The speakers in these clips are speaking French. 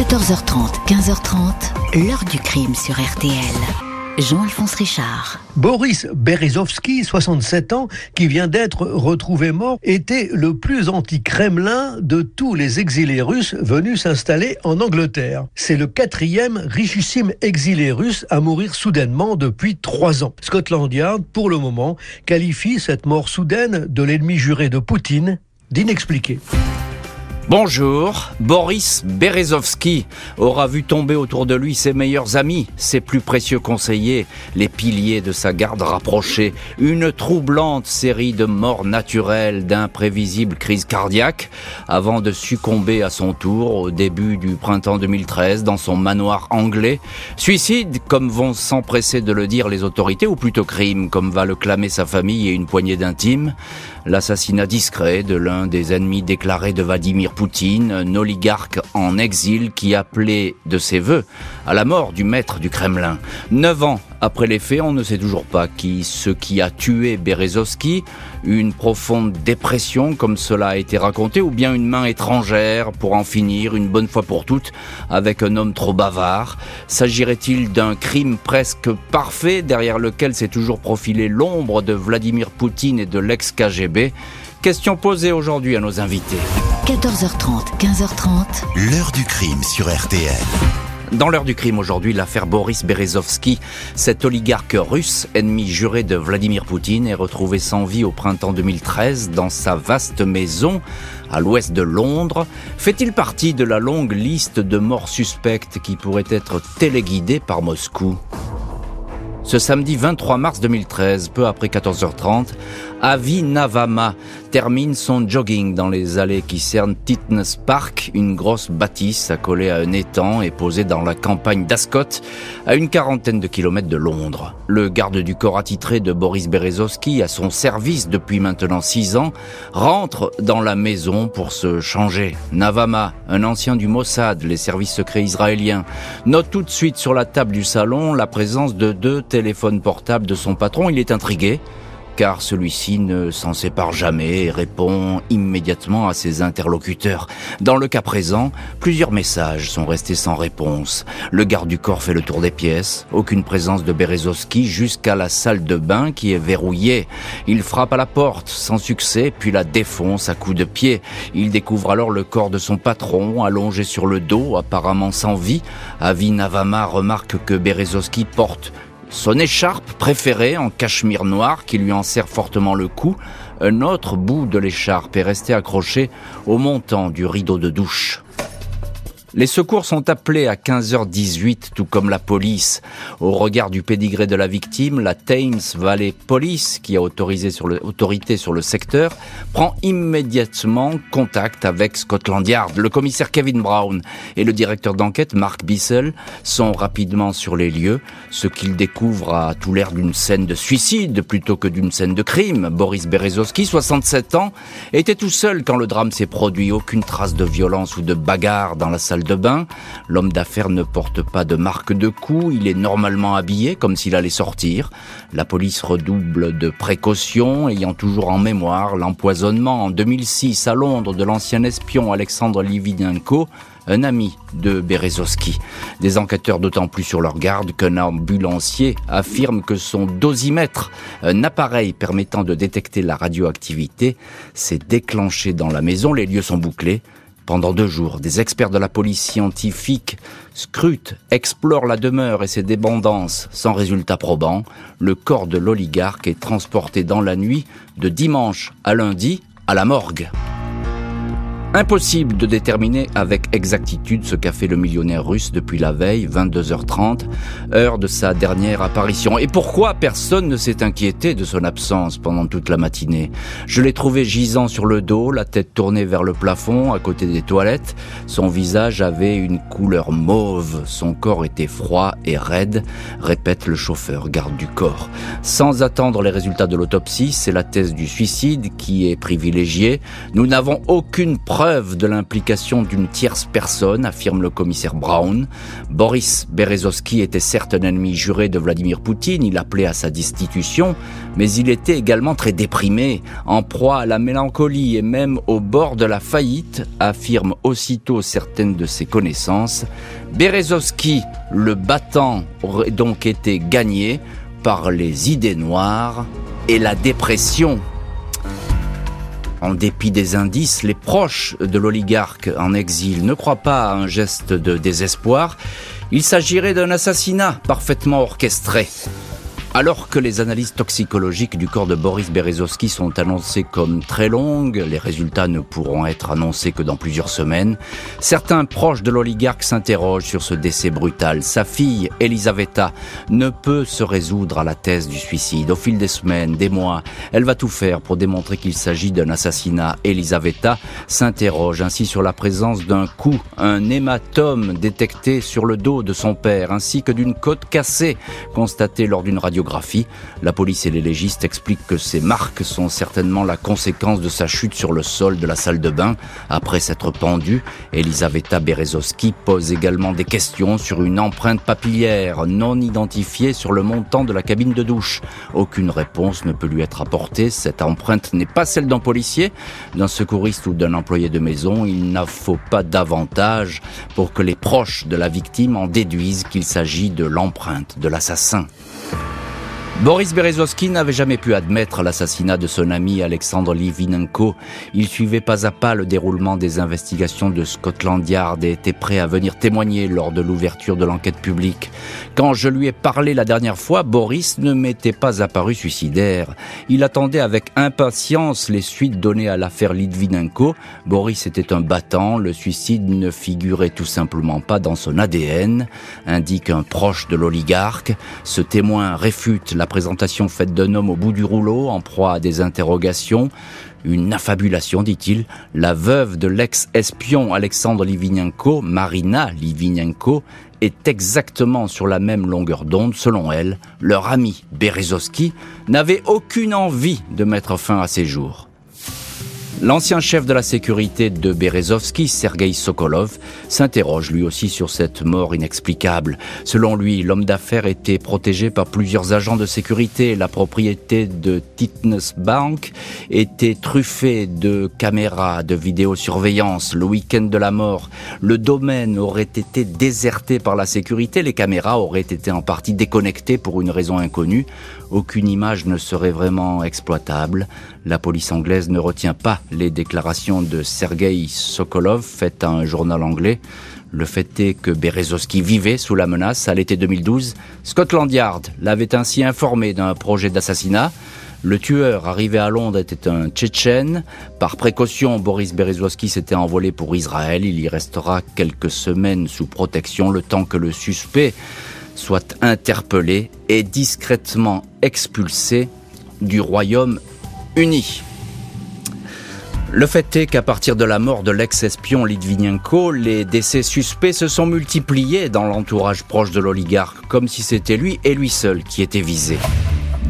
14h30, 15h30, l'heure du crime sur RTL. Jean-Alphonse Richard. Boris Berezovski, 67 ans, qui vient d'être retrouvé mort, était le plus anti-Kremlin de tous les exilés russes venus s'installer en Angleterre. C'est le quatrième richissime exilé russe à mourir soudainement depuis trois ans. Scotland Yard, pour le moment, qualifie cette mort soudaine de l'ennemi juré de Poutine d'inexpliqué. Bonjour, Boris Berezovski aura vu tomber autour de lui ses meilleurs amis, ses plus précieux conseillers, les piliers de sa garde rapprochée, une troublante série de morts naturelles, d'imprévisibles crises cardiaques, avant de succomber à son tour au début du printemps 2013 dans son manoir anglais. Suicide, comme vont s'empresser de le dire les autorités, ou plutôt crime, comme va le clamer sa famille et une poignée d'intimes l'assassinat discret de l'un des ennemis déclarés de Vladimir Poutine, un oligarque en exil qui appelait de ses voeux à la mort du maître du Kremlin. Neuf ans après les faits, on ne sait toujours pas qui, ce qui a tué Berezovski, une profonde dépression comme cela a été raconté, ou bien une main étrangère pour en finir une bonne fois pour toutes avec un homme trop bavard. S'agirait-il d'un crime presque parfait derrière lequel s'est toujours profilé l'ombre de Vladimir Poutine et de l'ex-KGB Question posée aujourd'hui à nos invités. 14h30, 15h30. L'heure du crime sur RTL. Dans l'heure du crime aujourd'hui, l'affaire Boris Berezovski, cet oligarque russe, ennemi juré de Vladimir Poutine, est retrouvé sans vie au printemps 2013 dans sa vaste maison à l'ouest de Londres. Fait-il partie de la longue liste de morts suspectes qui pourraient être téléguidées par Moscou? Ce samedi 23 mars 2013, peu après 14h30, Avi Navama termine son jogging dans les allées qui cernent Titnes Park, une grosse bâtisse accolée à un étang et posée dans la campagne d'Ascot, à une quarantaine de kilomètres de Londres. Le garde du corps attitré de Boris Berezovski, à son service depuis maintenant six ans, rentre dans la maison pour se changer. Navama, un ancien du Mossad, les services secrets israéliens, note tout de suite sur la table du salon la présence de deux téléphones portables de son patron. Il est intrigué car celui-ci ne s'en sépare jamais et répond immédiatement à ses interlocuteurs. Dans le cas présent, plusieurs messages sont restés sans réponse. Le garde du corps fait le tour des pièces, aucune présence de Berezovski jusqu'à la salle de bain qui est verrouillée. Il frappe à la porte sans succès, puis la défonce à coups de pied. Il découvre alors le corps de son patron, allongé sur le dos, apparemment sans vie. Avi Navama remarque que Berezovski porte son écharpe préférée en cachemire noir qui lui en serre fortement le cou, un autre bout de l'écharpe est resté accroché au montant du rideau de douche. Les secours sont appelés à 15h18, tout comme la police. Au regard du pédigré de la victime, la Thames Valley Police, qui a autorisé sur le, autorité sur le secteur, prend immédiatement contact avec Scotland Yard. Le commissaire Kevin Brown et le directeur d'enquête Mark Bissell sont rapidement sur les lieux. Ce qu'ils découvrent a tout l'air d'une scène de suicide plutôt que d'une scène de crime. Boris Berezovski, 67 ans, était tout seul quand le drame s'est produit. Aucune trace de violence ou de bagarre dans la salle de bain. L'homme d'affaires ne porte pas de marque de coup, il est normalement habillé comme s'il allait sortir. La police redouble de précautions, ayant toujours en mémoire l'empoisonnement en 2006 à Londres de l'ancien espion Alexandre Livinenko, un ami de Berezovski. Des enquêteurs d'autant plus sur leur garde qu'un ambulancier affirme que son dosimètre, un appareil permettant de détecter la radioactivité, s'est déclenché dans la maison. Les lieux sont bouclés. Pendant deux jours, des experts de la police scientifique scrutent, explorent la demeure et ses dépendances sans résultat probant. Le corps de l'oligarque est transporté dans la nuit de dimanche à lundi à la morgue. Impossible de déterminer avec exactitude ce qu'a fait le millionnaire russe depuis la veille, 22h30, heure de sa dernière apparition. Et pourquoi personne ne s'est inquiété de son absence pendant toute la matinée? Je l'ai trouvé gisant sur le dos, la tête tournée vers le plafond, à côté des toilettes. Son visage avait une couleur mauve, son corps était froid et raide, répète le chauffeur garde du corps. Sans attendre les résultats de l'autopsie, c'est la thèse du suicide qui est privilégiée. Nous n'avons aucune preuve de l'implication d'une tierce personne, affirme le commissaire Brown. Boris Berezovsky était certes un ennemi juré de Vladimir Poutine, il appelait à sa destitution, mais il était également très déprimé, en proie à la mélancolie et même au bord de la faillite, affirment aussitôt certaines de ses connaissances. Berezovsky, le battant, aurait donc été gagné par les idées noires et la dépression. En dépit des indices, les proches de l'oligarque en exil ne croient pas à un geste de désespoir. Il s'agirait d'un assassinat parfaitement orchestré. Alors que les analyses toxicologiques du corps de Boris Berezovsky sont annoncées comme très longues, les résultats ne pourront être annoncés que dans plusieurs semaines, certains proches de l'oligarque s'interrogent sur ce décès brutal. Sa fille, Elisaveta, ne peut se résoudre à la thèse du suicide. Au fil des semaines, des mois, elle va tout faire pour démontrer qu'il s'agit d'un assassinat. Elisaveta s'interroge ainsi sur la présence d'un coup, un hématome détecté sur le dos de son père, ainsi que d'une côte cassée constatée lors d'une radio la police et les légistes expliquent que ces marques sont certainement la conséquence de sa chute sur le sol de la salle de bain après s'être pendue. Elisaveta Berezovsky pose également des questions sur une empreinte papillaire non identifiée sur le montant de la cabine de douche. Aucune réponse ne peut lui être apportée. Cette empreinte n'est pas celle d'un policier, d'un secouriste ou d'un employé de maison. Il n'en faut pas davantage pour que les proches de la victime en déduisent qu'il s'agit de l'empreinte de l'assassin. Boris Berezovsky n'avait jamais pu admettre l'assassinat de son ami Alexandre Livinenko. Il suivait pas à pas le déroulement des investigations de Scotland Yard et était prêt à venir témoigner lors de l'ouverture de l'enquête publique. Quand je lui ai parlé la dernière fois, Boris ne m'était pas apparu suicidaire. Il attendait avec impatience les suites données à l'affaire Litvinenko. Boris était un battant, le suicide ne figurait tout simplement pas dans son ADN, indique un proche de l'oligarque. Ce témoin réfute la présentation faite d'un homme au bout du rouleau, en proie à des interrogations. Une affabulation, dit-il. La veuve de l'ex-espion Alexandre Livinenko, Marina Livinenko, est exactement sur la même longueur d'onde. Selon elle, leur ami Berezovski n'avait aucune envie de mettre fin à ses jours. L'ancien chef de la sécurité de Berezovski, Sergei Sokolov, s'interroge lui aussi sur cette mort inexplicable. Selon lui, l'homme d'affaires était protégé par plusieurs agents de sécurité. La propriété de Titnes Bank était truffée de caméras de vidéosurveillance. Le week-end de la mort, le domaine aurait été déserté par la sécurité. Les caméras auraient été en partie déconnectées pour une raison inconnue. Aucune image ne serait vraiment exploitable. La police anglaise ne retient pas les déclarations de Sergei Sokolov faites à un journal anglais. Le fait est que Berezovsky vivait sous la menace à l'été 2012. Scotland Yard l'avait ainsi informé d'un projet d'assassinat. Le tueur arrivé à Londres était un Tchétchène. Par précaution, Boris Berezovsky s'était envolé pour Israël. Il y restera quelques semaines sous protection le temps que le suspect soit interpellé et discrètement expulsé du Royaume-Uni. Le fait est qu'à partir de la mort de l'ex-espion Litvinenko, les décès suspects se sont multipliés dans l'entourage proche de l'oligarque, comme si c'était lui et lui seul qui était visé.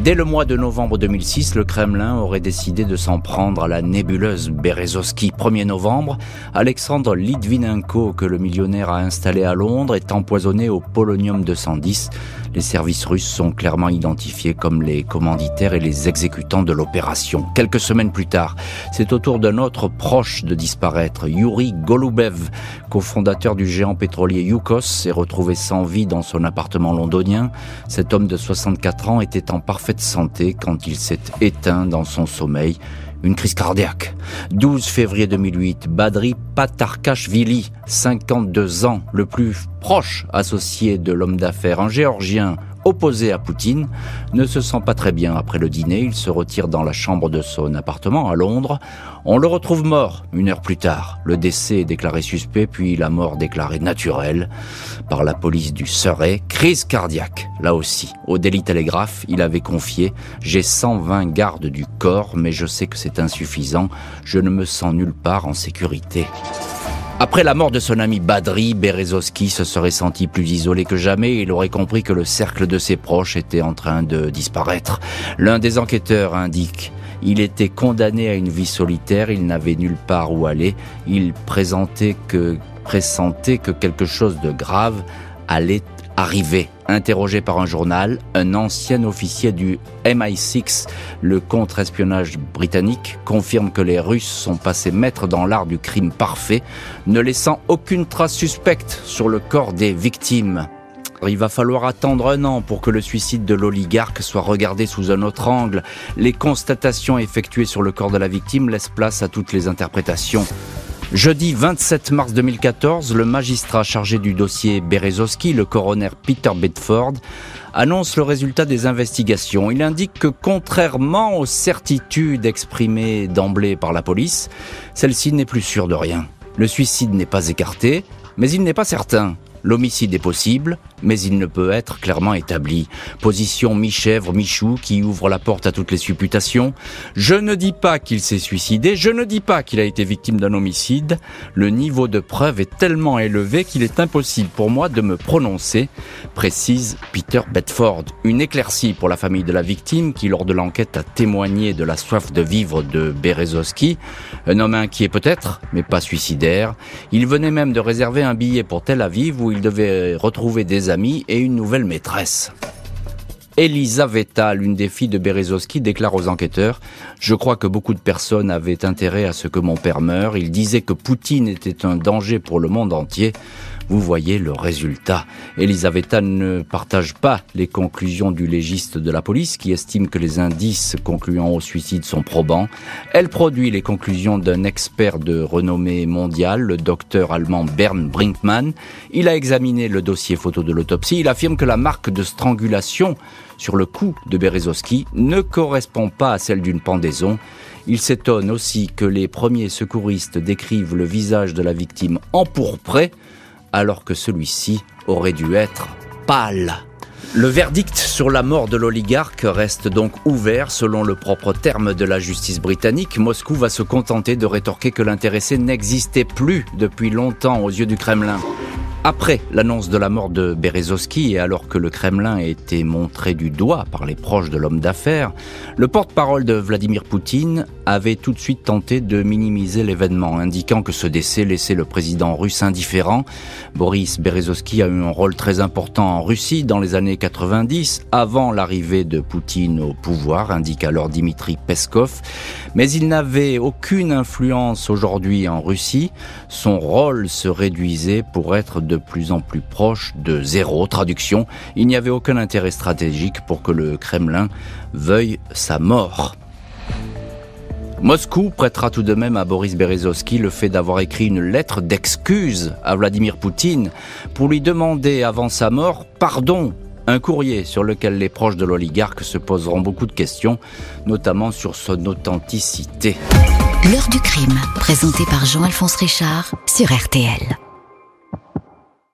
Dès le mois de novembre 2006, le Kremlin aurait décidé de s'en prendre à la nébuleuse Berezovsky. 1er novembre, Alexandre Litvinenko, que le millionnaire a installé à Londres, est empoisonné au polonium 210 les services russes sont clairement identifiés comme les commanditaires et les exécutants de l'opération. Quelques semaines plus tard, c'est au tour d'un autre proche de disparaître. Yuri Golubev, cofondateur du géant pétrolier Yukos, s'est retrouvé sans vie dans son appartement londonien. Cet homme de 64 ans était en parfaite santé quand il s'est éteint dans son sommeil une crise cardiaque. 12 février 2008, Badri Patarkashvili, 52 ans, le plus proche associé de l'homme d'affaires, un géorgien opposé à Poutine, ne se sent pas très bien après le dîner. Il se retire dans la chambre de son appartement à Londres. On le retrouve mort une heure plus tard. Le décès est déclaré suspect, puis la mort déclarée naturelle par la police du Surrey. Crise cardiaque, là aussi. Au Daily Telegraph, il avait confié « J'ai 120 gardes du corps, mais je sais que c'est insuffisant. Je ne me sens nulle part en sécurité. » Après la mort de son ami Badri, Berezovski se serait senti plus isolé que jamais. Et il aurait compris que le cercle de ses proches était en train de disparaître. L'un des enquêteurs indique Il était condamné à une vie solitaire, il n'avait nulle part où aller, il présentait que, pressentait que quelque chose de grave allait arriver. Interrogé par un journal, un ancien officier du MI6, le contre-espionnage britannique, confirme que les Russes sont passés maîtres dans l'art du crime parfait, ne laissant aucune trace suspecte sur le corps des victimes. Il va falloir attendre un an pour que le suicide de l'oligarque soit regardé sous un autre angle. Les constatations effectuées sur le corps de la victime laissent place à toutes les interprétations. Jeudi 27 mars 2014, le magistrat chargé du dossier Berezowski, le coroner Peter Bedford, annonce le résultat des investigations. Il indique que contrairement aux certitudes exprimées d'emblée par la police, celle-ci n'est plus sûre de rien. Le suicide n'est pas écarté, mais il n'est pas certain. L'homicide est possible, mais il ne peut être clairement établi. Position mi-chèvre, mi-chou qui ouvre la porte à toutes les supputations. Je ne dis pas qu'il s'est suicidé, je ne dis pas qu'il a été victime d'un homicide. Le niveau de preuve est tellement élevé qu'il est impossible pour moi de me prononcer, précise Peter Bedford. Une éclaircie pour la famille de la victime qui, lors de l'enquête, a témoigné de la soif de vivre de Berezowski. Un homme inquiet peut-être, mais pas suicidaire. Il venait même de réserver un billet pour Tel Aviv où il devait retrouver des amis et une nouvelle maîtresse. Elisaveta, l'une des filles de Berezowski, déclare aux enquêteurs Je crois que beaucoup de personnes avaient intérêt à ce que mon père meure. Il disait que Poutine était un danger pour le monde entier. Vous voyez le résultat. Elisaveta ne partage pas les conclusions du légiste de la police qui estime que les indices concluant au suicide sont probants. Elle produit les conclusions d'un expert de renommée mondiale, le docteur allemand Bern Brinkmann. Il a examiné le dossier photo de l'autopsie. Il affirme que la marque de strangulation sur le cou de Berezowski ne correspond pas à celle d'une pendaison. Il s'étonne aussi que les premiers secouristes décrivent le visage de la victime empourpré alors que celui-ci aurait dû être pâle. Le verdict sur la mort de l'oligarque reste donc ouvert selon le propre terme de la justice britannique. Moscou va se contenter de rétorquer que l'intéressé n'existait plus depuis longtemps aux yeux du Kremlin. Après l'annonce de la mort de Berezovsky et alors que le Kremlin a été montré du doigt par les proches de l'homme d'affaires, le porte-parole de Vladimir Poutine avait tout de suite tenté de minimiser l'événement, indiquant que ce décès laissait le président russe indifférent. Boris Berezovsky a eu un rôle très important en Russie dans les années 90, avant l'arrivée de Poutine au pouvoir, indique alors Dimitri Peskov, mais il n'avait aucune influence aujourd'hui en Russie. Son rôle se réduisait pour être de plus en plus proche de zéro. Traduction, il n'y avait aucun intérêt stratégique pour que le Kremlin veuille sa mort. Moscou prêtera tout de même à Boris Berezovsky le fait d'avoir écrit une lettre d'excuse à Vladimir Poutine pour lui demander avant sa mort pardon. Un courrier sur lequel les proches de l'oligarque se poseront beaucoup de questions, notamment sur son authenticité. L'heure du crime, présenté par Jean-Alphonse Richard sur RTL.